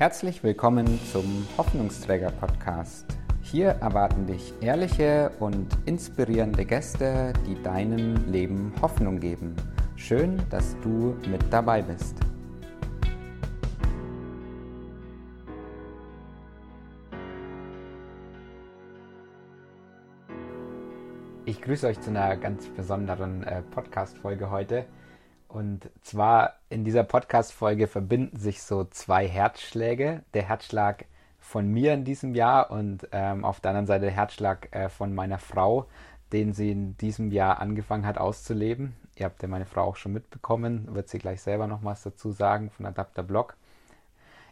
Herzlich willkommen zum Hoffnungsträger Podcast. Hier erwarten dich ehrliche und inspirierende Gäste, die deinem Leben Hoffnung geben. Schön, dass du mit dabei bist. Ich grüße euch zu einer ganz besonderen äh, Podcast-Folge heute. Und zwar in dieser Podcast-Folge verbinden sich so zwei Herzschläge. Der Herzschlag von mir in diesem Jahr und ähm, auf der anderen Seite der Herzschlag äh, von meiner Frau, den sie in diesem Jahr angefangen hat auszuleben. Ihr habt ja meine Frau auch schon mitbekommen, wird sie gleich selber noch was dazu sagen von Adapter Blog.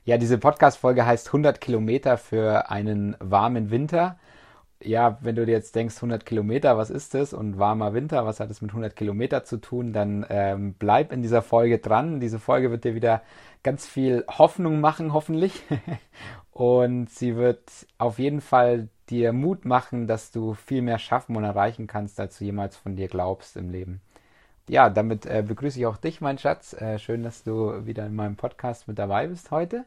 Ja, diese Podcast-Folge heißt 100 Kilometer für einen warmen Winter ja, wenn du dir jetzt denkst, 100 Kilometer, was ist das? Und warmer Winter, was hat es mit 100 Kilometer zu tun? Dann ähm, bleib in dieser Folge dran. Diese Folge wird dir wieder ganz viel Hoffnung machen, hoffentlich. und sie wird auf jeden Fall dir Mut machen, dass du viel mehr schaffen und erreichen kannst, als du jemals von dir glaubst im Leben. Ja, damit äh, begrüße ich auch dich, mein Schatz. Äh, schön, dass du wieder in meinem Podcast mit dabei bist heute.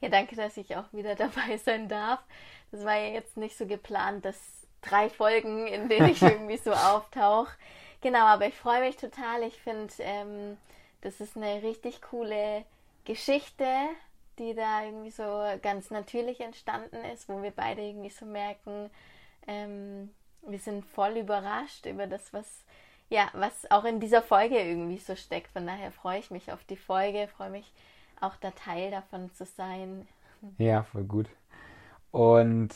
Ja, danke, dass ich auch wieder dabei sein darf. Das war ja jetzt nicht so geplant, dass drei Folgen, in denen ich irgendwie so auftauche. Genau, aber ich freue mich total. Ich finde, ähm, das ist eine richtig coole Geschichte, die da irgendwie so ganz natürlich entstanden ist, wo wir beide irgendwie so merken, ähm, wir sind voll überrascht über das, was ja, was auch in dieser Folge irgendwie so steckt. Von daher freue ich mich auf die Folge, freue mich auch da Teil davon zu sein. Ja, voll gut. Und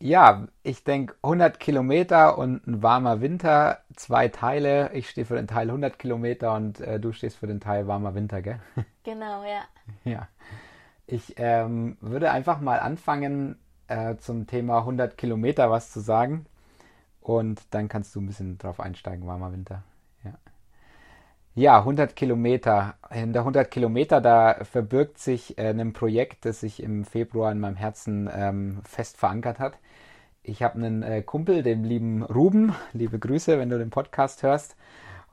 ja, ich denke 100 Kilometer und ein warmer Winter, zwei Teile. Ich stehe für den Teil 100 Kilometer und äh, du stehst für den Teil warmer Winter, gell? Genau, ja. Ja. Ich ähm, würde einfach mal anfangen, äh, zum Thema 100 Kilometer was zu sagen. Und dann kannst du ein bisschen drauf einsteigen, warmer Winter. Ja, 100 Kilometer. In der 100 Kilometer, da verbirgt sich äh, ein Projekt, das sich im Februar in meinem Herzen ähm, fest verankert hat. Ich habe einen äh, Kumpel, den lieben Ruben. Liebe Grüße, wenn du den Podcast hörst.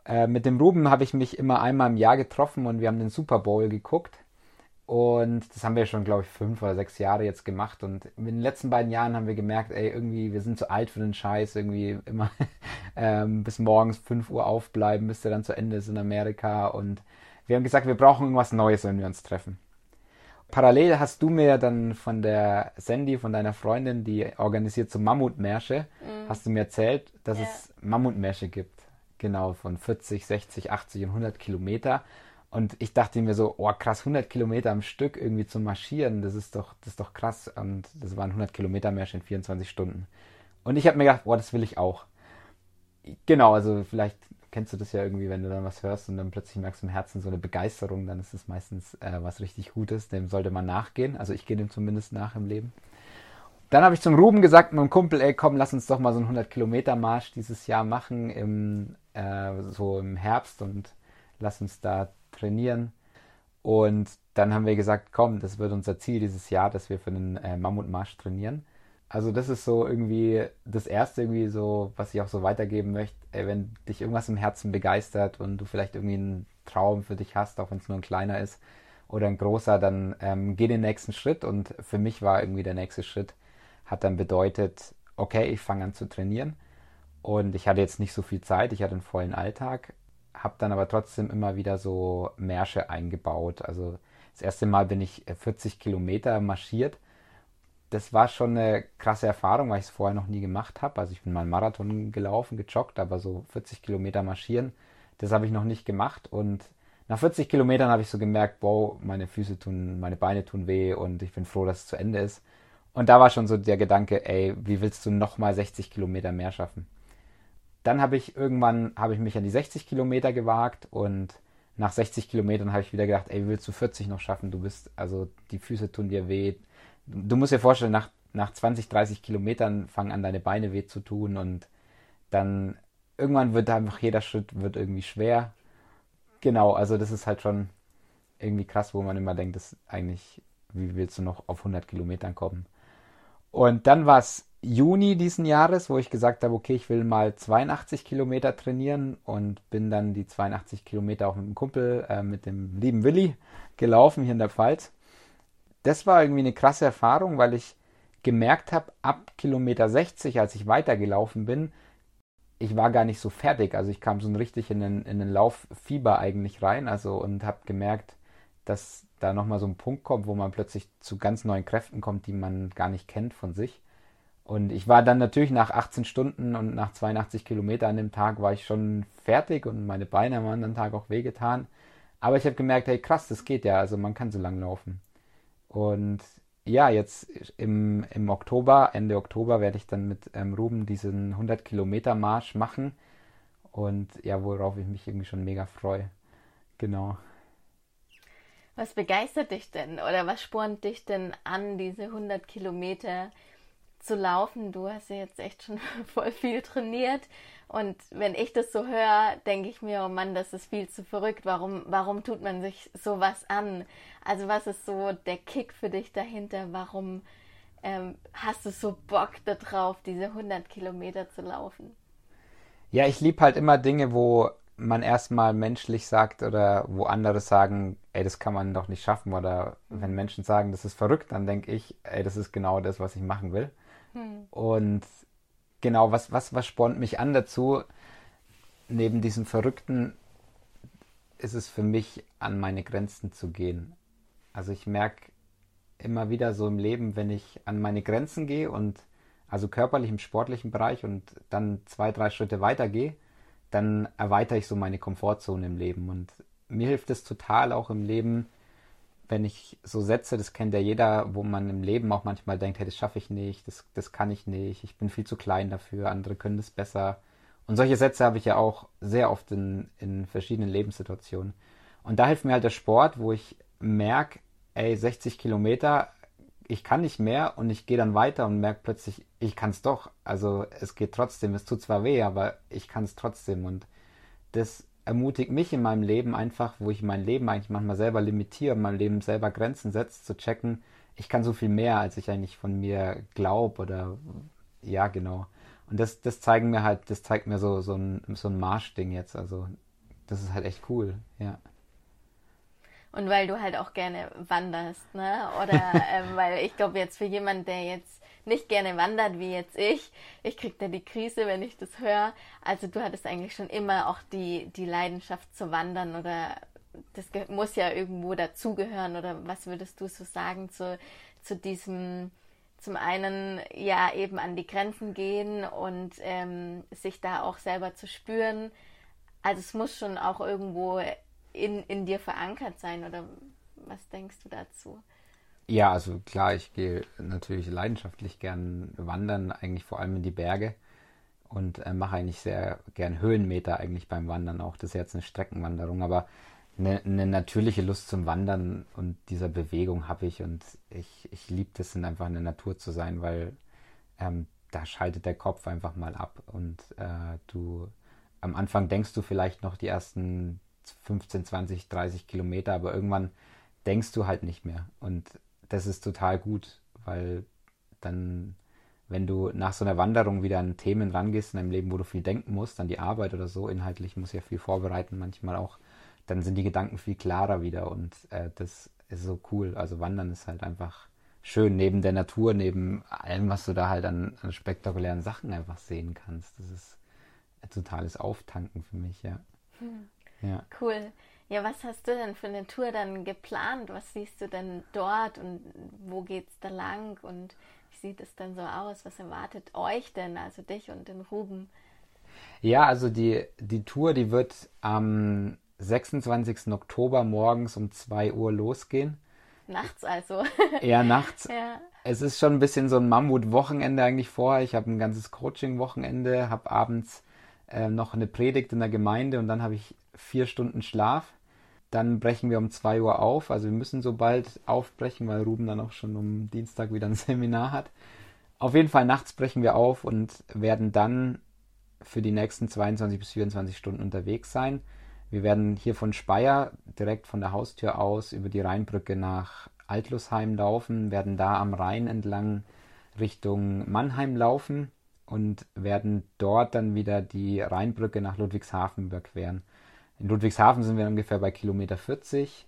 Äh, mit dem Ruben habe ich mich immer einmal im Jahr getroffen und wir haben den Super Bowl geguckt. Und das haben wir schon, glaube ich, fünf oder sechs Jahre jetzt gemacht. Und in den letzten beiden Jahren haben wir gemerkt, ey, irgendwie, wir sind zu alt für den Scheiß, irgendwie immer ähm, bis morgens fünf Uhr aufbleiben, bis der dann zu Ende ist in Amerika. Und wir haben gesagt, wir brauchen irgendwas Neues, wenn wir uns treffen. Parallel hast du mir dann von der Sandy, von deiner Freundin, die organisiert so Mammutmärsche, mhm. hast du mir erzählt, dass ja. es Mammutmärsche gibt. Genau, von 40, 60, 80 und 100 Kilometer. Und ich dachte mir so, oh krass, 100 Kilometer am Stück irgendwie zu marschieren, das ist doch, das ist doch krass. Und das waren 100 Kilometer Märsch in 24 Stunden. Und ich habe mir gedacht, boah, das will ich auch. Genau, also vielleicht kennst du das ja irgendwie, wenn du dann was hörst und dann plötzlich merkst du im Herzen so eine Begeisterung, dann ist das meistens äh, was richtig Gutes. Dem sollte man nachgehen. Also ich gehe dem zumindest nach im Leben. Dann habe ich zum Ruben gesagt, meinem Kumpel, ey, komm, lass uns doch mal so einen 100 Kilometer Marsch dieses Jahr machen im äh, so im Herbst und lass uns da trainieren. Und dann haben wir gesagt, komm, das wird unser Ziel dieses Jahr, dass wir für einen äh, Mammutmarsch trainieren. Also das ist so irgendwie das Erste irgendwie so, was ich auch so weitergeben möchte. Ey, wenn dich irgendwas im Herzen begeistert und du vielleicht irgendwie einen Traum für dich hast, auch wenn es nur ein kleiner ist oder ein großer, dann ähm, geh den nächsten Schritt. Und für mich war irgendwie der nächste Schritt, hat dann bedeutet, okay, ich fange an zu trainieren. Und ich hatte jetzt nicht so viel Zeit, ich hatte einen vollen Alltag, habe dann aber trotzdem immer wieder so Märsche eingebaut. Also das erste Mal bin ich 40 äh, Kilometer marschiert. Das war schon eine krasse Erfahrung, weil ich es vorher noch nie gemacht habe. Also ich bin mal einen Marathon gelaufen, gejoggt, aber so 40 Kilometer marschieren, das habe ich noch nicht gemacht. Und nach 40 Kilometern habe ich so gemerkt, wow, meine Füße tun, meine Beine tun weh und ich bin froh, dass es zu Ende ist. Und da war schon so der Gedanke, ey, wie willst du nochmal 60 Kilometer mehr schaffen? Dann habe ich irgendwann, habe ich mich an die 60 Kilometer gewagt und nach 60 Kilometern habe ich wieder gedacht, ey, willst du 40 noch schaffen? Du bist, also die Füße tun dir weh. Du musst dir vorstellen, nach, nach 20, 30 Kilometern fangen an deine Beine weh zu tun und dann irgendwann wird einfach jeder Schritt wird irgendwie schwer. Genau, also das ist halt schon irgendwie krass, wo man immer denkt, das eigentlich, wie willst du noch auf 100 Kilometern kommen? Und dann war es Juni diesen Jahres, wo ich gesagt habe, okay, ich will mal 82 Kilometer trainieren und bin dann die 82 Kilometer auch mit dem Kumpel, äh, mit dem lieben Willi, gelaufen hier in der Pfalz. das war irgendwie eine krasse Erfahrung, weil ich gemerkt habe, ab Kilometer 60, als ich weitergelaufen bin, ich war gar nicht so fertig. Also ich kam so richtig in den, in den Lauffieber eigentlich rein. Also und habe gemerkt, dass da nochmal so ein Punkt kommt, wo man plötzlich zu ganz neuen Kräften kommt, die man gar nicht kennt von sich. Und ich war dann natürlich nach 18 Stunden und nach 82 Kilometern an dem Tag war ich schon fertig und meine Beine haben an dem Tag auch wehgetan. Aber ich habe gemerkt, hey krass, das geht ja, also man kann so lang laufen. Und ja, jetzt im, im Oktober, Ende Oktober, werde ich dann mit ähm, Ruben diesen 100 Kilometer Marsch machen. Und ja, worauf ich mich irgendwie schon mega freue. Genau. Was begeistert dich denn oder was spornt dich denn an, diese 100 Kilometer zu laufen? Du hast ja jetzt echt schon voll viel trainiert. Und wenn ich das so höre, denke ich mir, oh Mann, das ist viel zu verrückt. Warum, warum tut man sich sowas an? Also was ist so der Kick für dich dahinter? Warum ähm, hast du so Bock darauf, diese 100 Kilometer zu laufen? Ja, ich liebe halt immer Dinge, wo man erstmal menschlich sagt oder wo andere sagen, ey, das kann man doch nicht schaffen. Oder wenn Menschen sagen, das ist verrückt, dann denke ich, ey, das ist genau das, was ich machen will. Hm. Und genau, was, was, was spornt mich an dazu? Neben diesem Verrückten ist es für mich, an meine Grenzen zu gehen. Also ich merke immer wieder so im Leben, wenn ich an meine Grenzen gehe und also körperlich im sportlichen Bereich und dann zwei, drei Schritte weiter gehe, dann erweitere ich so meine Komfortzone im Leben. Und mir hilft es total auch im Leben, wenn ich so Sätze, das kennt ja jeder, wo man im Leben auch manchmal denkt, hey, das schaffe ich nicht, das, das kann ich nicht, ich bin viel zu klein dafür, andere können das besser. Und solche Sätze habe ich ja auch sehr oft in, in verschiedenen Lebenssituationen. Und da hilft mir halt der Sport, wo ich merke, ey, 60 Kilometer, ich kann nicht mehr und ich gehe dann weiter und merke plötzlich, ich kann es doch. Also es geht trotzdem, es tut zwar weh, aber ich kann es trotzdem. Und das ermutigt mich in meinem Leben einfach, wo ich mein Leben eigentlich manchmal selber limitiere, mein Leben selber Grenzen setzt, zu checken, ich kann so viel mehr, als ich eigentlich von mir glaube oder ja, genau. Und das, das zeigen mir halt, das zeigt mir so, so ein, so ein Marschding jetzt. Also das ist halt echt cool, ja. Und weil du halt auch gerne wanderst, ne? Oder ähm, weil ich glaube jetzt für jemanden, der jetzt nicht gerne wandert wie jetzt ich, ich krieg da die Krise, wenn ich das höre. Also du hattest eigentlich schon immer auch die, die Leidenschaft zu wandern oder das muss ja irgendwo dazugehören oder was würdest du so sagen zu, zu diesem zum einen ja eben an die Grenzen gehen und ähm, sich da auch selber zu spüren. Also es muss schon auch irgendwo in, in dir verankert sein oder was denkst du dazu? Ja, also klar, ich gehe natürlich leidenschaftlich gern wandern, eigentlich vor allem in die Berge und äh, mache eigentlich sehr gern Höhenmeter eigentlich beim Wandern auch. Das ist jetzt eine Streckenwanderung, aber eine, eine natürliche Lust zum Wandern und dieser Bewegung habe ich und ich, ich liebe das, in einfach in der Natur zu sein, weil ähm, da schaltet der Kopf einfach mal ab und äh, du am Anfang denkst du vielleicht noch die ersten 15, 20, 30 Kilometer, aber irgendwann denkst du halt nicht mehr. Und das ist total gut, weil dann, wenn du nach so einer Wanderung wieder an Themen rangehst in deinem Leben, wo du viel denken musst, an die Arbeit oder so, inhaltlich muss ja viel vorbereiten, manchmal auch, dann sind die Gedanken viel klarer wieder und äh, das ist so cool. Also Wandern ist halt einfach schön, neben der Natur, neben allem, was du da halt an, an spektakulären Sachen einfach sehen kannst. Das ist ein totales Auftanken für mich, ja. Hm. Ja. Cool. Ja, was hast du denn für eine Tour dann geplant? Was siehst du denn dort und wo geht's da lang und wie sieht es denn so aus? Was erwartet euch denn, also dich und den Ruben? Ja, also die, die Tour, die wird am 26. Oktober morgens um 2 Uhr losgehen. Nachts also. ja, nachts. Ja. Es ist schon ein bisschen so ein Mammut-Wochenende eigentlich vorher. Ich habe ein ganzes Coaching-Wochenende, habe abends äh, noch eine Predigt in der Gemeinde und dann habe ich vier Stunden Schlaf. Dann brechen wir um 2 Uhr auf. Also wir müssen so bald aufbrechen, weil Ruben dann auch schon um Dienstag wieder ein Seminar hat. Auf jeden Fall nachts brechen wir auf und werden dann für die nächsten 22 bis 24 Stunden unterwegs sein. Wir werden hier von Speyer direkt von der Haustür aus über die Rheinbrücke nach Altlusheim laufen, werden da am Rhein entlang Richtung Mannheim laufen und werden dort dann wieder die Rheinbrücke nach Ludwigshafen überqueren. In Ludwigshafen sind wir ungefähr bei Kilometer 40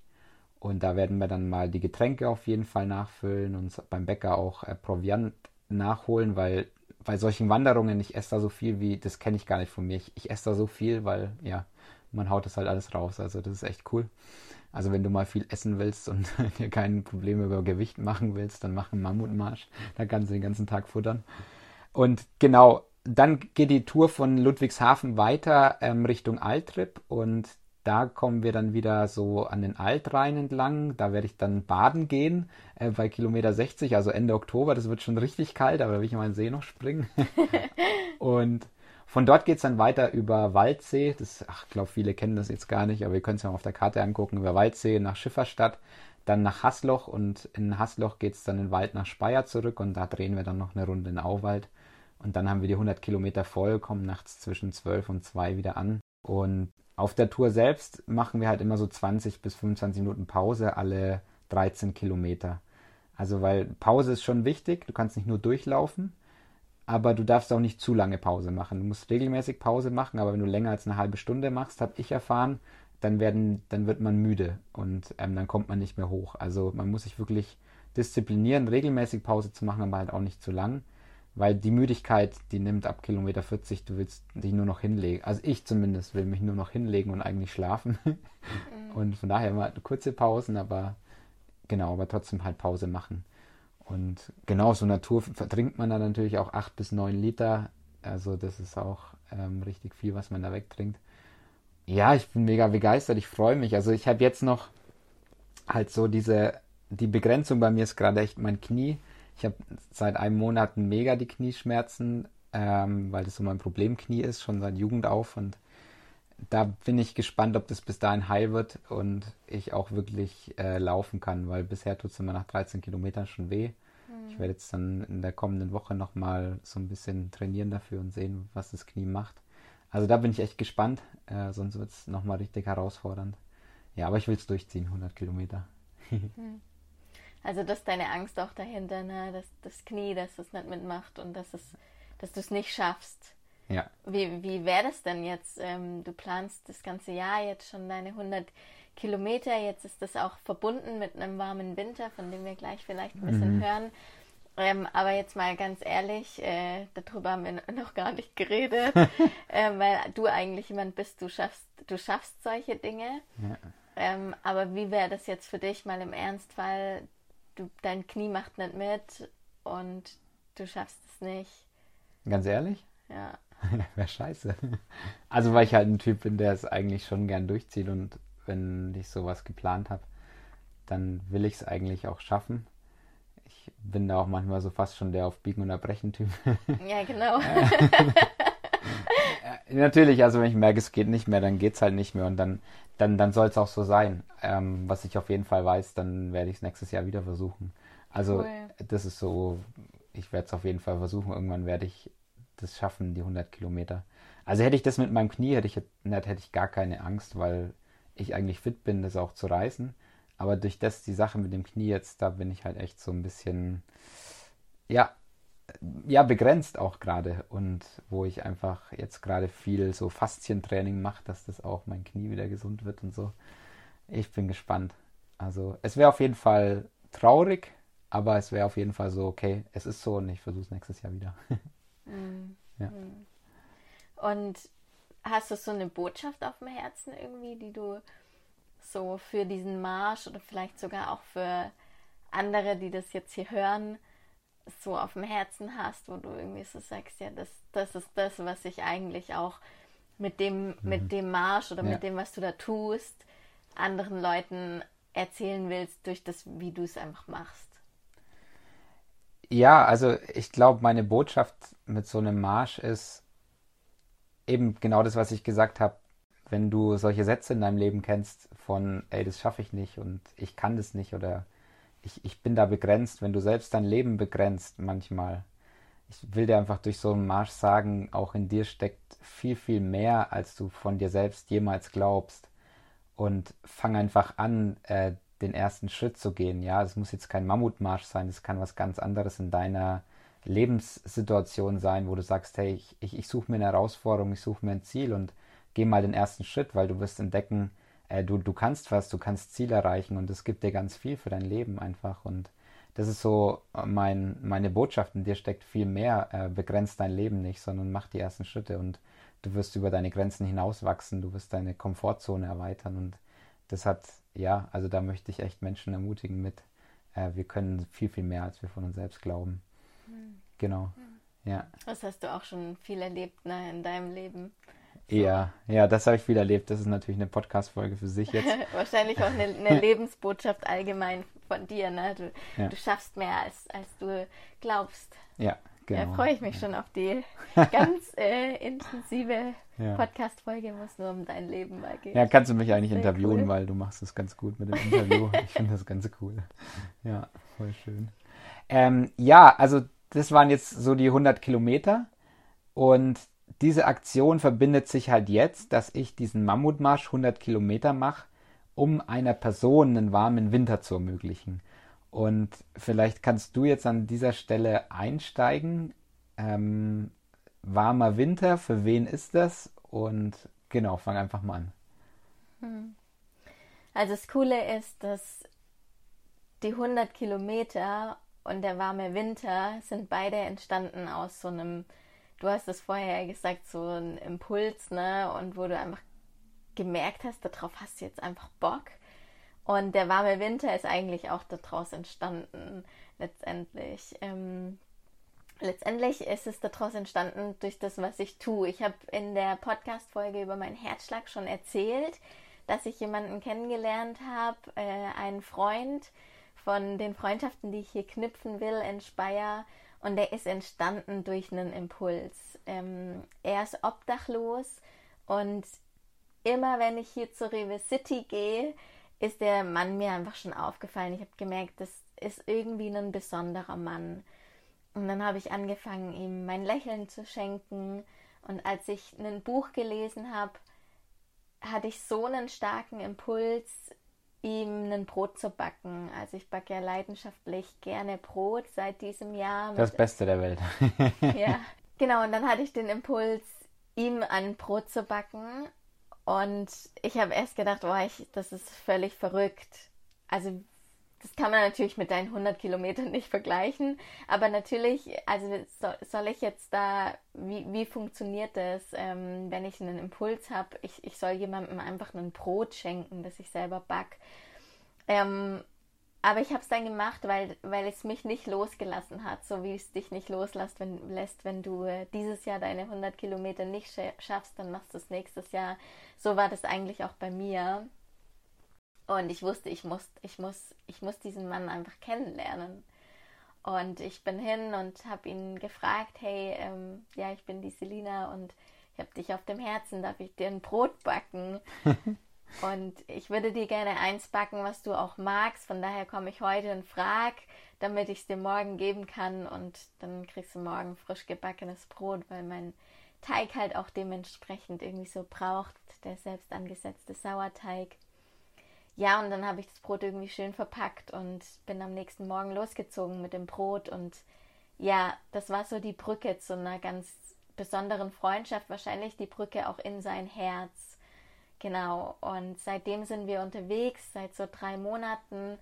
Und da werden wir dann mal die Getränke auf jeden Fall nachfüllen und beim Bäcker auch äh, Proviant nachholen, weil bei solchen Wanderungen, ich esse da so viel wie, das kenne ich gar nicht von mir. Ich, ich esse da so viel, weil ja, man haut das halt alles raus. Also das ist echt cool. Also wenn du mal viel essen willst und dir keine Probleme über Gewicht machen willst, dann mach einen Mammutmarsch. Da kannst du den ganzen Tag futtern. Und genau, dann geht die Tour von Ludwigshafen weiter ähm, Richtung Altrip und da kommen wir dann wieder so an den Altrhein entlang. Da werde ich dann baden gehen äh, bei Kilometer 60, also Ende Oktober. Das wird schon richtig kalt, aber da will ich mal in den See noch springen. und von dort geht es dann weiter über Waldsee. Das, ach, ich glaube, viele kennen das jetzt gar nicht, aber ihr könnt es ja mal auf der Karte angucken. Über Waldsee nach Schifferstadt, dann nach Hasloch und in Hasloch geht es dann in den Wald nach Speyer zurück und da drehen wir dann noch eine Runde in Auwald. Und dann haben wir die 100 Kilometer voll, kommen nachts zwischen 12 und 2 wieder an. Und auf der Tour selbst machen wir halt immer so 20 bis 25 Minuten Pause alle 13 Kilometer. Also weil Pause ist schon wichtig, du kannst nicht nur durchlaufen, aber du darfst auch nicht zu lange Pause machen. Du musst regelmäßig Pause machen, aber wenn du länger als eine halbe Stunde machst, habe ich erfahren, dann werden, dann wird man müde und ähm, dann kommt man nicht mehr hoch. Also man muss sich wirklich disziplinieren, regelmäßig Pause zu machen, aber halt auch nicht zu lang, weil die Müdigkeit, die nimmt ab Kilometer 40, du willst dich nur noch hinlegen. Also ich zumindest will mich nur noch hinlegen und eigentlich schlafen. Mhm. Und von daher immer kurze Pausen, aber genau, aber trotzdem halt Pause machen. Und genau, so Natur vertrinkt man dann natürlich auch acht bis neun Liter. Also das ist auch ähm, richtig viel, was man da wegtrinkt. Ja, ich bin mega begeistert, ich freue mich. Also ich habe jetzt noch halt so diese, die Begrenzung bei mir ist gerade echt mein Knie. Ich habe seit einem Monat mega die Knieschmerzen, ähm, weil das so mein Problemknie ist, schon seit Jugend auf. Und da bin ich gespannt, ob das bis dahin heil wird und ich auch wirklich äh, laufen kann, weil bisher tut es immer nach 13 Kilometern schon weh. Mhm. Ich werde jetzt dann in der kommenden Woche nochmal so ein bisschen trainieren dafür und sehen, was das Knie macht. Also da bin ich echt gespannt, äh, sonst wird es nochmal richtig herausfordernd. Ja, aber ich will es durchziehen, 100 Kilometer. Mhm. Also dass deine Angst auch dahinter, ne? dass das Knie, dass es nicht mitmacht und dass, es, dass du es nicht schaffst. Ja. Wie, wie wäre das denn jetzt? Ähm, du planst das ganze Jahr jetzt schon deine 100 Kilometer. Jetzt ist das auch verbunden mit einem warmen Winter, von dem wir gleich vielleicht ein bisschen mhm. hören. Ähm, aber jetzt mal ganz ehrlich, äh, darüber haben wir noch gar nicht geredet, äh, weil du eigentlich jemand bist, du schaffst, du schaffst solche Dinge. Ja. Ähm, aber wie wäre das jetzt für dich mal im Ernstfall? Du, dein Knie macht nicht mit und du schaffst es nicht. Ganz ehrlich? Ja. Wäre scheiße. Also, weil ich halt ein Typ bin, der es eigentlich schon gern durchzieht und wenn ich sowas geplant habe, dann will ich es eigentlich auch schaffen. Ich bin da auch manchmal so fast schon der auf Biegen und Erbrechen Typ. Ja, genau. Natürlich, also wenn ich merke, es geht nicht mehr, dann geht es halt nicht mehr und dann, dann, dann soll es auch so sein. Ähm, was ich auf jeden Fall weiß, dann werde ich es nächstes Jahr wieder versuchen. Also cool. das ist so, ich werde es auf jeden Fall versuchen. Irgendwann werde ich das schaffen, die 100 Kilometer. Also hätte ich das mit meinem Knie, hätte ich, hätte ich gar keine Angst, weil ich eigentlich fit bin, das auch zu reißen. Aber durch das, die Sache mit dem Knie jetzt, da bin ich halt echt so ein bisschen, ja, ja, begrenzt auch gerade. Und wo ich einfach jetzt gerade viel so Faszientraining mache, dass das auch mein Knie wieder gesund wird und so. Ich bin gespannt. Also es wäre auf jeden Fall traurig, aber es wäre auf jeden Fall so, okay, es ist so und ich versuche es nächstes Jahr wieder. Mhm. Ja. Mhm. Und hast du so eine Botschaft auf dem Herzen irgendwie, die du so für diesen Marsch oder vielleicht sogar auch für andere, die das jetzt hier hören, so auf dem Herzen hast, wo du irgendwie so sagst, ja, das, das ist das, was ich eigentlich auch mit dem, mhm. mit dem Marsch oder ja. mit dem, was du da tust, anderen Leuten erzählen willst, durch das, wie du es einfach machst. Ja, also ich glaube, meine Botschaft mit so einem Marsch ist eben genau das, was ich gesagt habe. Wenn du solche Sätze in deinem Leben kennst von, ey, das schaffe ich nicht und ich kann das nicht oder ich, ich bin da begrenzt, wenn du selbst dein Leben begrenzt manchmal. Ich will dir einfach durch so einen Marsch sagen, auch in dir steckt viel, viel mehr, als du von dir selbst jemals glaubst. Und fang einfach an, äh, den ersten Schritt zu gehen. Ja, es muss jetzt kein Mammutmarsch sein, es kann was ganz anderes in deiner Lebenssituation sein, wo du sagst, hey, ich, ich, ich suche mir eine Herausforderung, ich suche mir ein Ziel und geh mal den ersten Schritt, weil du wirst entdecken, äh, du, du kannst was, du kannst Ziel erreichen und es gibt dir ganz viel für dein Leben einfach. Und das ist so äh, mein, meine Botschaft. In dir steckt viel mehr. Äh, begrenzt dein Leben nicht, sondern mach die ersten Schritte und du wirst über deine Grenzen hinauswachsen, du wirst deine Komfortzone erweitern und das hat, ja, also da möchte ich echt Menschen ermutigen mit, äh, wir können viel, viel mehr, als wir von uns selbst glauben. Mhm. Genau, mhm. ja. Das hast du auch schon viel erlebt ne, in deinem Leben. Ja, ja, das habe ich viel erlebt. Das ist natürlich eine Podcast-Folge für sich jetzt. Wahrscheinlich auch eine, eine Lebensbotschaft allgemein von dir. Ne? Du, ja. du schaffst mehr, als, als du glaubst. Ja, genau. Da freue ich mich schon auf die ganz äh, intensive ja. Podcast-Folge, wo es nur um dein Leben mal geht. Ja, kannst du mich eigentlich interviewen, cool. weil du machst es ganz gut mit dem Interview. ich finde das ganz cool. Ja, voll schön. Ähm, ja, also das waren jetzt so die 100 Kilometer und diese Aktion verbindet sich halt jetzt, dass ich diesen Mammutmarsch 100 Kilometer mache, um einer Person einen warmen Winter zu ermöglichen. Und vielleicht kannst du jetzt an dieser Stelle einsteigen. Ähm, warmer Winter, für wen ist das? Und genau, fang einfach mal an. Hm. Also das Coole ist, dass die 100 Kilometer und der warme Winter sind beide entstanden aus so einem du hast es vorher gesagt, so ein Impuls, ne? Und wo du einfach gemerkt hast, darauf hast du jetzt einfach Bock. Und der warme Winter ist eigentlich auch daraus entstanden, letztendlich. Ähm, letztendlich ist es daraus entstanden durch das, was ich tue. Ich habe in der Podcast-Folge über meinen Herzschlag schon erzählt, dass ich jemanden kennengelernt habe, äh, einen Freund von den Freundschaften, die ich hier knüpfen will in Speyer und der ist entstanden durch einen Impuls. Ähm, er ist obdachlos und immer wenn ich hier zur Rewe City gehe, ist der Mann mir einfach schon aufgefallen. Ich habe gemerkt, das ist irgendwie ein besonderer Mann. Und dann habe ich angefangen, ihm mein Lächeln zu schenken. Und als ich ein Buch gelesen habe, hatte ich so einen starken Impuls, ihm ein Brot zu backen. Also ich backe ja leidenschaftlich gerne Brot seit diesem Jahr. Das Beste der Welt. ja, genau. Und dann hatte ich den Impuls, ihm ein Brot zu backen. Und ich habe erst gedacht, oh, ich, das ist völlig verrückt. Also das kann man natürlich mit deinen 100 Kilometern nicht vergleichen, aber natürlich, also soll, ich jetzt da, wie, wie funktioniert das, ähm, wenn ich einen Impuls habe, ich, ich soll jemandem einfach ein Brot schenken, das ich selber back. Ähm, aber ich habe es dann gemacht, weil, weil es mich nicht losgelassen hat, so wie es dich nicht loslässt, wenn, lässt, wenn du äh, dieses Jahr deine 100 Kilometer nicht schaffst, dann machst du es nächstes Jahr. So war das eigentlich auch bei mir. Und ich wusste, ich muss, ich muss, ich muss diesen Mann einfach kennenlernen. Und ich bin hin und habe ihn gefragt, hey, ähm, ja, ich bin die Selina und ich habe dich auf dem Herzen, darf ich dir ein Brot backen? und ich würde dir gerne eins backen, was du auch magst. Von daher komme ich heute und frag, damit ich es dir morgen geben kann. Und dann kriegst du morgen frisch gebackenes Brot, weil mein Teig halt auch dementsprechend irgendwie so braucht, der selbst angesetzte Sauerteig. Ja, und dann habe ich das Brot irgendwie schön verpackt und bin am nächsten Morgen losgezogen mit dem Brot. Und ja, das war so die Brücke zu einer ganz besonderen Freundschaft, wahrscheinlich die Brücke auch in sein Herz. Genau, und seitdem sind wir unterwegs, seit so drei Monaten.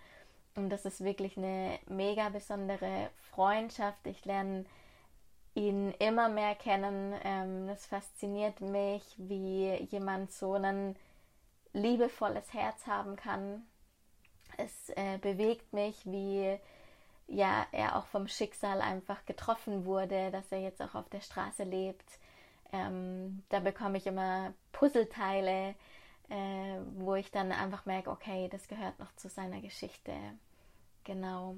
Und das ist wirklich eine mega besondere Freundschaft. Ich lerne ihn immer mehr kennen. Ähm, es fasziniert mich, wie jemand so einen liebevolles Herz haben kann. Es äh, bewegt mich, wie ja er auch vom Schicksal einfach getroffen wurde, dass er jetzt auch auf der Straße lebt. Ähm, da bekomme ich immer Puzzleteile, äh, wo ich dann einfach merke, okay, das gehört noch zu seiner Geschichte. Genau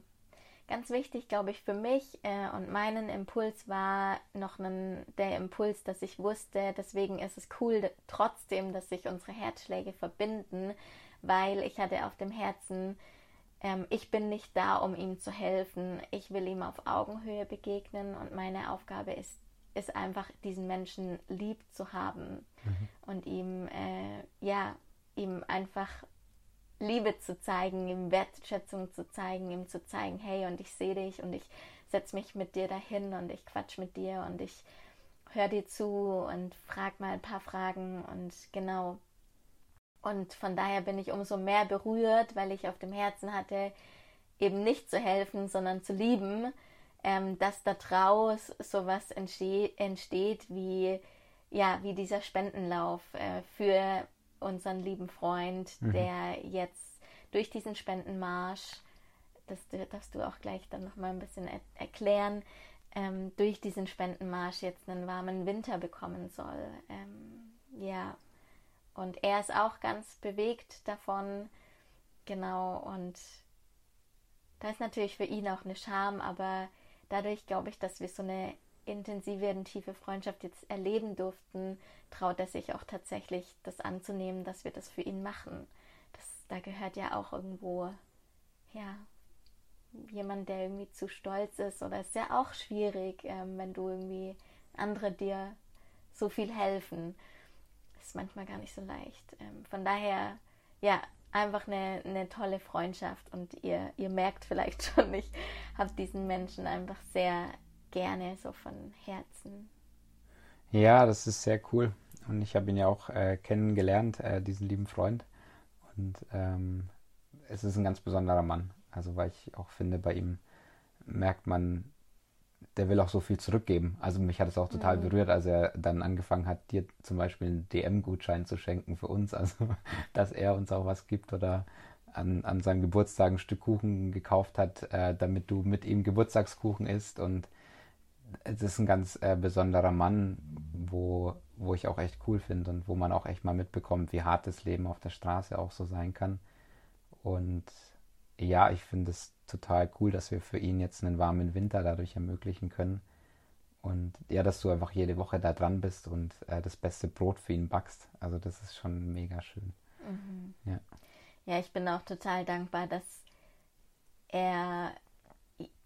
ganz wichtig, glaube ich, für mich äh, und meinen Impuls war noch ein, der Impuls, dass ich wusste, deswegen ist es cool trotzdem, dass sich unsere Herzschläge verbinden, weil ich hatte auf dem Herzen, ähm, ich bin nicht da, um ihm zu helfen, ich will ihm auf Augenhöhe begegnen und meine Aufgabe ist, ist einfach diesen Menschen lieb zu haben mhm. und ihm, äh, ja, ihm einfach Liebe zu zeigen, ihm Wertschätzung zu zeigen, ihm zu zeigen, hey, und ich sehe dich und ich setze mich mit dir dahin und ich quatsch mit dir und ich höre dir zu und frag mal ein paar Fragen und genau. Und von daher bin ich umso mehr berührt, weil ich auf dem Herzen hatte, eben nicht zu helfen, sondern zu lieben, ähm, dass daraus sowas entsteht, entsteht wie, ja, wie dieser Spendenlauf äh, für unseren lieben Freund, mhm. der jetzt durch diesen Spendenmarsch, das darfst du auch gleich dann nochmal ein bisschen er erklären, ähm, durch diesen Spendenmarsch jetzt einen warmen Winter bekommen soll. Ähm, ja, und er ist auch ganz bewegt davon, genau, und da ist natürlich für ihn auch eine Scham, aber dadurch glaube ich, dass wir so eine intensive und tiefe Freundschaft jetzt erleben durften, traut er sich auch tatsächlich das anzunehmen, dass wir das für ihn machen. Das, da gehört ja auch irgendwo, ja, jemand, der irgendwie zu stolz ist oder ist ja auch schwierig, ähm, wenn du irgendwie andere dir so viel helfen. Ist manchmal gar nicht so leicht. Ähm, von daher, ja, einfach eine, eine tolle Freundschaft und ihr, ihr merkt vielleicht schon, ich habe diesen Menschen einfach sehr gerne, so von Herzen. Ja, das ist sehr cool. Und ich habe ihn ja auch äh, kennengelernt, äh, diesen lieben Freund. Und ähm, es ist ein ganz besonderer Mann. Also weil ich auch finde, bei ihm merkt man, der will auch so viel zurückgeben. Also mich hat es auch total mhm. berührt, als er dann angefangen hat, dir zum Beispiel einen DM-Gutschein zu schenken für uns. Also dass er uns auch was gibt oder an, an seinem Geburtstag ein Stück Kuchen gekauft hat, äh, damit du mit ihm Geburtstagskuchen isst. Und es ist ein ganz äh, besonderer Mann, wo, wo ich auch echt cool finde und wo man auch echt mal mitbekommt, wie hart das Leben auf der Straße auch so sein kann. Und ja, ich finde es total cool, dass wir für ihn jetzt einen warmen Winter dadurch ermöglichen können. Und ja, dass du einfach jede Woche da dran bist und äh, das beste Brot für ihn backst. Also das ist schon mega schön. Mhm. Ja. ja, ich bin auch total dankbar, dass er,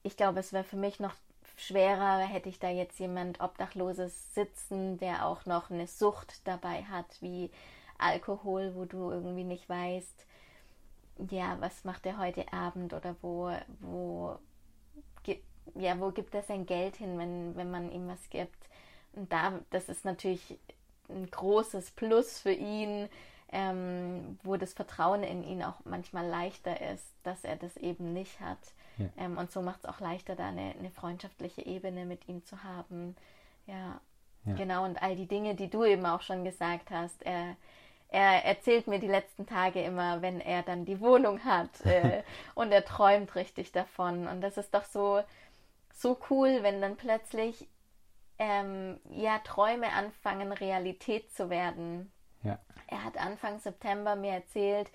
ich glaube, es wäre für mich noch schwerer, hätte ich da jetzt jemand Obdachloses sitzen, der auch noch eine Sucht dabei hat, wie Alkohol, wo du irgendwie nicht weißt, ja, was macht er heute Abend oder wo, wo, ja, wo gibt er sein Geld hin, wenn, wenn man ihm was gibt. Und da, das ist natürlich ein großes Plus für ihn, ähm, wo das Vertrauen in ihn auch manchmal leichter ist, dass er das eben nicht hat. Ja. Ähm, und so macht es auch leichter, da eine, eine, freundschaftliche Ebene mit ihm zu haben. Ja. ja. genau. Und all die Dinge, die du eben auch schon gesagt hast. Er, er erzählt mir die letzten Tage immer, wenn er dann die Wohnung hat äh, und er träumt richtig davon. Und das ist doch so, so cool, wenn dann plötzlich ähm, ja Träume anfangen, Realität zu werden. Ja. Er hat Anfang September mir erzählt,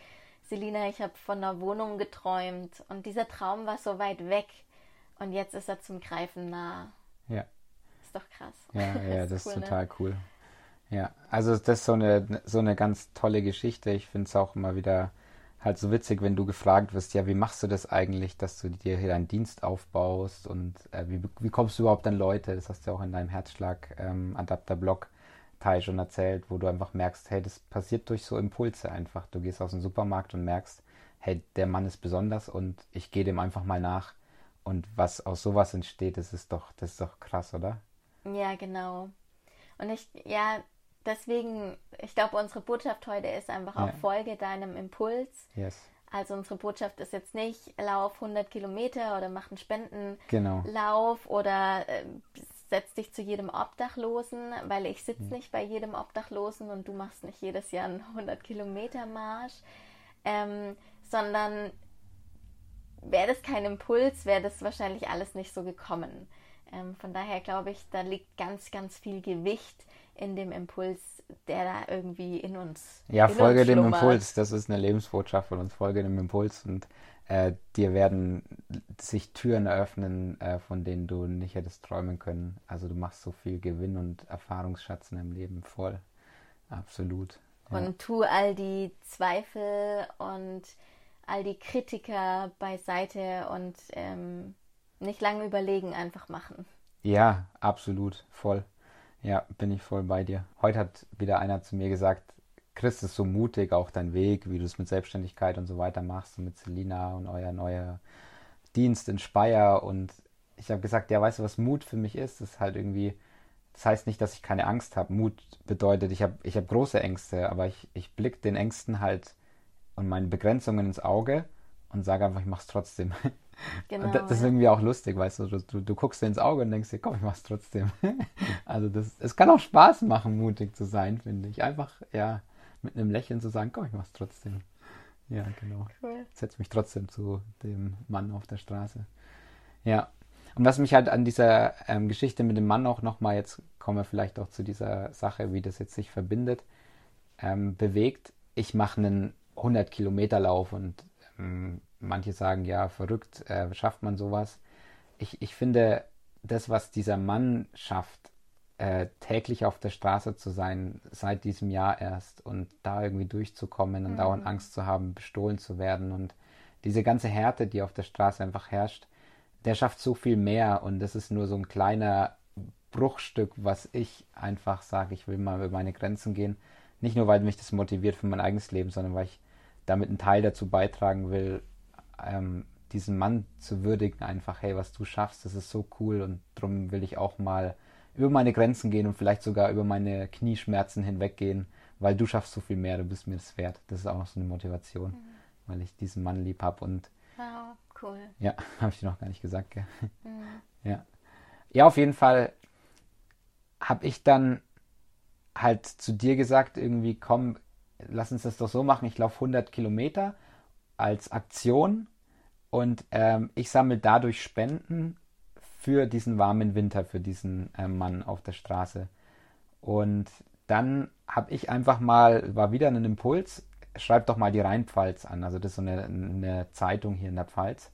Selina, ich habe von einer Wohnung geträumt und dieser Traum war so weit weg und jetzt ist er zum Greifen nah. Ja. Ist doch krass. Ja, ja, das, das ist, cool, total ne? cool. Ja, also das ist so eine, so eine ganz tolle Geschichte. Ich finde es auch immer wieder halt so witzig, wenn du gefragt wirst, ja, wie machst du das eigentlich, dass du dir hier deinen Dienst aufbaust und äh, wie, wie kommst du überhaupt an Leute? Das hast du ja auch in deinem Herzschlag ähm, Teil schon erzählt, wo du einfach merkst, hey, das passiert durch so Impulse einfach. Du gehst aus dem Supermarkt und merkst, hey, der Mann ist besonders und ich gehe dem einfach mal nach. Und was aus sowas entsteht, das ist doch, das ist doch krass, oder? Ja, genau. Und ich, ja, deswegen, ich glaube, unsere Botschaft heute ist einfach auch Folge deinem Impuls. Yes. Also unsere Botschaft ist jetzt nicht, lauf 100 Kilometer oder mach einen Spendenlauf genau. oder äh, setz dich zu jedem Obdachlosen, weil ich sitze mhm. nicht bei jedem Obdachlosen und du machst nicht jedes Jahr einen 100 Kilometer Marsch, ähm, sondern wäre das kein Impuls, wäre das wahrscheinlich alles nicht so gekommen. Ähm, von daher glaube ich, da liegt ganz, ganz viel Gewicht in dem Impuls, der da irgendwie in uns. Ja, in folge uns dem Impuls. Das ist eine Lebensbotschaft von uns. Folge dem Impuls und äh, dir werden sich Türen eröffnen, äh, von denen du nicht hättest träumen können. Also du machst so viel Gewinn und Erfahrungsschatz in deinem Leben voll. Absolut. Ja. Und tu all die Zweifel und all die Kritiker beiseite und ähm, nicht lange überlegen, einfach machen. Ja, absolut, voll. Ja, bin ich voll bei dir. Heute hat wieder einer zu mir gesagt, Chris ist so mutig, auch dein Weg, wie du es mit Selbstständigkeit und so weiter machst und mit Selina und euer neuer Dienst in Speyer. Und ich habe gesagt, ja, weißt du, was Mut für mich ist? Das ist halt irgendwie, das heißt nicht, dass ich keine Angst habe. Mut bedeutet, ich habe ich hab große Ängste, aber ich, ich blicke den Ängsten halt und meine Begrenzungen ins Auge und sage einfach, ich mach's trotzdem. Genau, das, das ist irgendwie auch lustig, weißt du, du, du guckst dir ins Auge und denkst dir, komm, ich mach's trotzdem. also das, es kann auch Spaß machen, mutig zu sein, finde ich. Einfach, ja, mit einem Lächeln zu sagen, komm, ich mach's trotzdem. Ja, genau. Cool. Setz mich trotzdem zu dem Mann auf der Straße. Ja. Und was mich halt an dieser ähm, Geschichte mit dem Mann auch nochmal, jetzt kommen wir vielleicht auch zu dieser Sache, wie das jetzt sich verbindet, ähm, bewegt. Ich mache einen 100 Kilometer Lauf und ähm, manche sagen, ja, verrückt, äh, schafft man sowas. Ich, ich finde, das, was dieser Mann schafft, äh, täglich auf der Straße zu sein, seit diesem Jahr erst und da irgendwie durchzukommen und mhm. dauernd Angst zu haben, bestohlen zu werden und diese ganze Härte, die auf der Straße einfach herrscht, der schafft so viel mehr und das ist nur so ein kleiner Bruchstück, was ich einfach sage, ich will mal über meine Grenzen gehen. Nicht nur, weil mich das motiviert für mein eigenes Leben, sondern weil ich damit einen Teil dazu beitragen will, ähm, diesen Mann zu würdigen, einfach, hey, was du schaffst, das ist so cool und darum will ich auch mal über meine Grenzen gehen und vielleicht sogar über meine Knieschmerzen hinweggehen, weil du schaffst so viel mehr, du bist mir das wert. Das ist auch noch so eine Motivation, mhm. weil ich diesen Mann lieb habe und wow. Cool. Ja, habe ich dir noch gar nicht gesagt, gell? Mhm. Ja. Ja, auf jeden Fall habe ich dann halt zu dir gesagt, irgendwie, komm, lass uns das doch so machen. Ich laufe 100 Kilometer als Aktion und ähm, ich sammle dadurch Spenden für diesen warmen Winter, für diesen äh, Mann auf der Straße. Und dann habe ich einfach mal, war wieder ein Impuls, schreibt doch mal die Rheinpfalz an. Also das ist so eine, eine Zeitung hier in der Pfalz.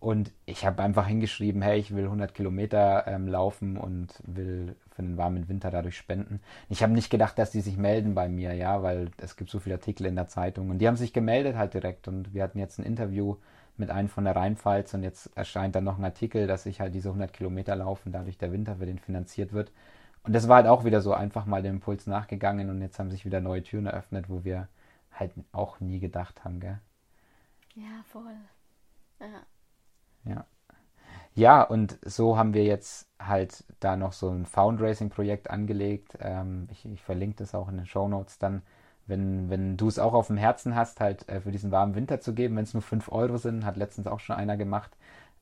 Und ich habe einfach hingeschrieben, hey, ich will 100 Kilometer ähm, laufen und will für den warmen Winter dadurch spenden. Ich habe nicht gedacht, dass die sich melden bei mir, ja, weil es gibt so viele Artikel in der Zeitung. Und die haben sich gemeldet halt direkt. Und wir hatten jetzt ein Interview mit einem von der Rheinpfalz und jetzt erscheint dann noch ein Artikel, dass ich halt diese 100 Kilometer laufen, dadurch der Winter für den finanziert wird. Und das war halt auch wieder so einfach mal dem Impuls nachgegangen und jetzt haben sich wieder neue Türen eröffnet, wo wir halt auch nie gedacht haben, gell? Ja, voll. Ja. Ja. Ja, und so haben wir jetzt halt da noch so ein Foundraising-Projekt angelegt. Ähm, ich, ich, verlinke das auch in den Show Notes dann, wenn, wenn du es auch auf dem Herzen hast, halt äh, für diesen warmen Winter zu geben, wenn es nur 5 Euro sind, hat letztens auch schon einer gemacht,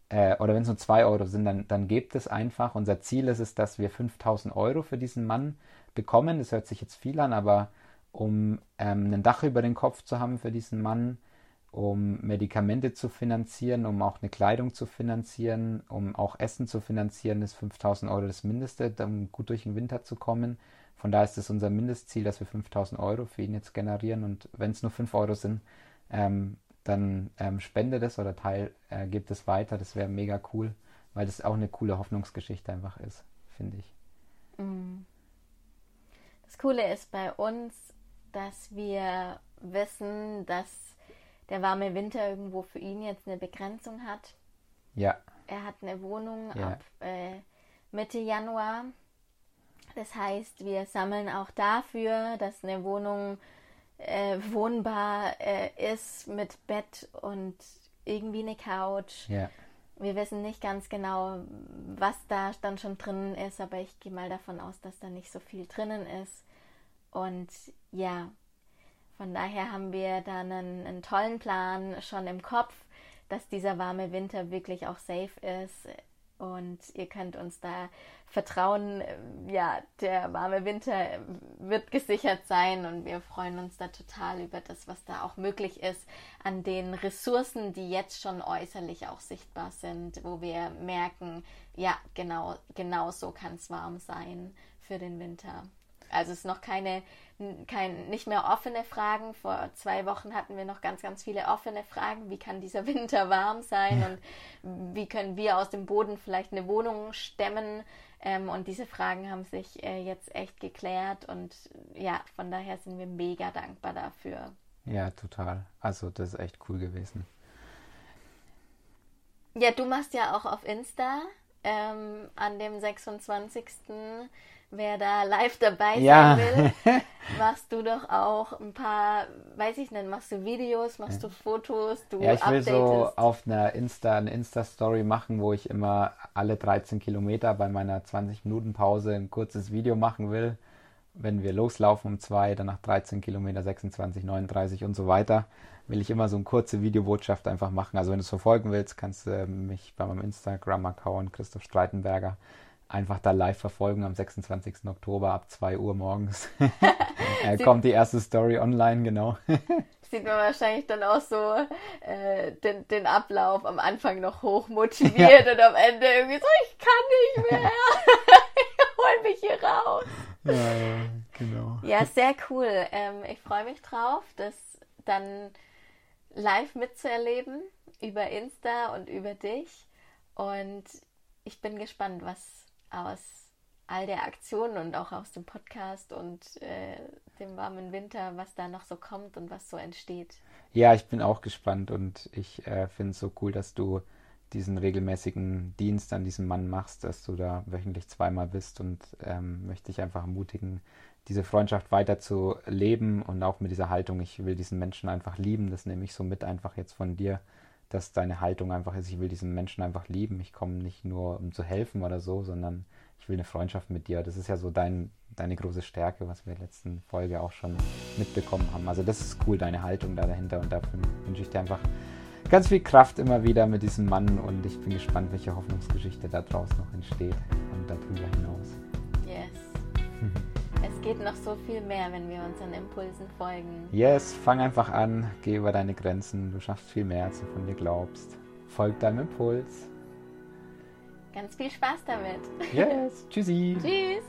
äh, oder wenn es nur 2 Euro sind, dann, dann gebt es einfach. Unser Ziel ist es, dass wir 5000 Euro für diesen Mann bekommen. Das hört sich jetzt viel an, aber um ähm, ein Dach über den Kopf zu haben für diesen Mann, um Medikamente zu finanzieren, um auch eine Kleidung zu finanzieren, um auch Essen zu finanzieren, ist 5000 Euro das Mindeste, um gut durch den Winter zu kommen. Von daher ist es unser Mindestziel, dass wir 5000 Euro für ihn jetzt generieren und wenn es nur 5 Euro sind, ähm, dann ähm, spende das oder teil, äh, gibt es weiter. Das wäre mega cool, weil das auch eine coole Hoffnungsgeschichte einfach ist, finde ich. Mm. Das Coole ist bei uns, dass wir wissen, dass der warme Winter irgendwo für ihn jetzt eine Begrenzung hat. Ja. Er hat eine Wohnung ja. ab äh, Mitte Januar. Das heißt, wir sammeln auch dafür, dass eine Wohnung äh, wohnbar äh, ist mit Bett und irgendwie eine Couch. Ja. Wir wissen nicht ganz genau, was da dann schon drinnen ist, aber ich gehe mal davon aus, dass da nicht so viel drinnen ist. Und ja, von daher haben wir dann einen, einen tollen Plan schon im Kopf, dass dieser warme Winter wirklich auch safe ist. Und ihr könnt uns da vertrauen, ja, der warme Winter wird gesichert sein und wir freuen uns da total über das, was da auch möglich ist an den Ressourcen, die jetzt schon äußerlich auch sichtbar sind, wo wir merken, ja, genau, genau so kann es warm sein für den Winter. Also es ist noch keine, kein, nicht mehr offene Fragen. Vor zwei Wochen hatten wir noch ganz, ganz viele offene Fragen. Wie kann dieser Winter warm sein und wie können wir aus dem Boden vielleicht eine Wohnung stemmen? Ähm, und diese Fragen haben sich äh, jetzt echt geklärt und ja, von daher sind wir mega dankbar dafür. Ja, total. Also das ist echt cool gewesen. Ja, du machst ja auch auf Insta ähm, an dem 26 wer da live dabei sein Ja. will, machst du doch auch ein paar, weiß ich nicht, machst du Videos, machst du Fotos, du Ja, ich will so updatest. auf einer Insta, eine Insta-Story machen, wo ich immer alle 13 Kilometer bei meiner 20-Minuten-Pause ein kurzes Video machen will. Wenn wir loslaufen um zwei, dann nach 13 Kilometer 26, 39 und so weiter, will ich immer so eine kurze Videobotschaft einfach machen. Also wenn du es verfolgen willst, kannst du mich bei meinem Instagram-Account Christoph Streitenberger einfach da live verfolgen am 26. Oktober ab 2 Uhr morgens. äh, kommt die erste Story online, genau. Sieht man wahrscheinlich dann auch so äh, den, den Ablauf am Anfang noch hoch motiviert und am Ende irgendwie so, ich kann nicht mehr. Hol mich hier raus. ja, ja, genau. Ja, sehr cool. Ähm, ich freue mich drauf, das dann live mitzuerleben über Insta und über dich. Und ich bin gespannt, was aus all der Aktionen und auch aus dem Podcast und äh, dem warmen Winter, was da noch so kommt und was so entsteht. Ja, ich bin auch gespannt und ich äh, finde es so cool, dass du diesen regelmäßigen Dienst an diesem Mann machst, dass du da wöchentlich zweimal bist und ähm, möchte ich einfach ermutigen, diese Freundschaft weiter zu leben und auch mit dieser Haltung, ich will diesen Menschen einfach lieben, das nehme ich so mit einfach jetzt von dir, dass deine Haltung einfach ist, ich will diesen Menschen einfach lieben, ich komme nicht nur um zu helfen oder so, sondern ich will eine Freundschaft mit dir. Das ist ja so dein, deine große Stärke, was wir in der letzten Folge auch schon mitbekommen haben. Also das ist cool, deine Haltung da dahinter und dafür wünsche ich dir einfach ganz viel Kraft immer wieder mit diesem Mann und ich bin gespannt, welche Hoffnungsgeschichte da draußen noch entsteht und darüber hinaus. Yes. Es geht noch so viel mehr, wenn wir unseren Impulsen folgen. Yes, fang einfach an, geh über deine Grenzen, du schaffst viel mehr, als du von dir glaubst. Folg deinem Impuls. Ganz viel Spaß damit. Yes, tschüssi. Tschüss.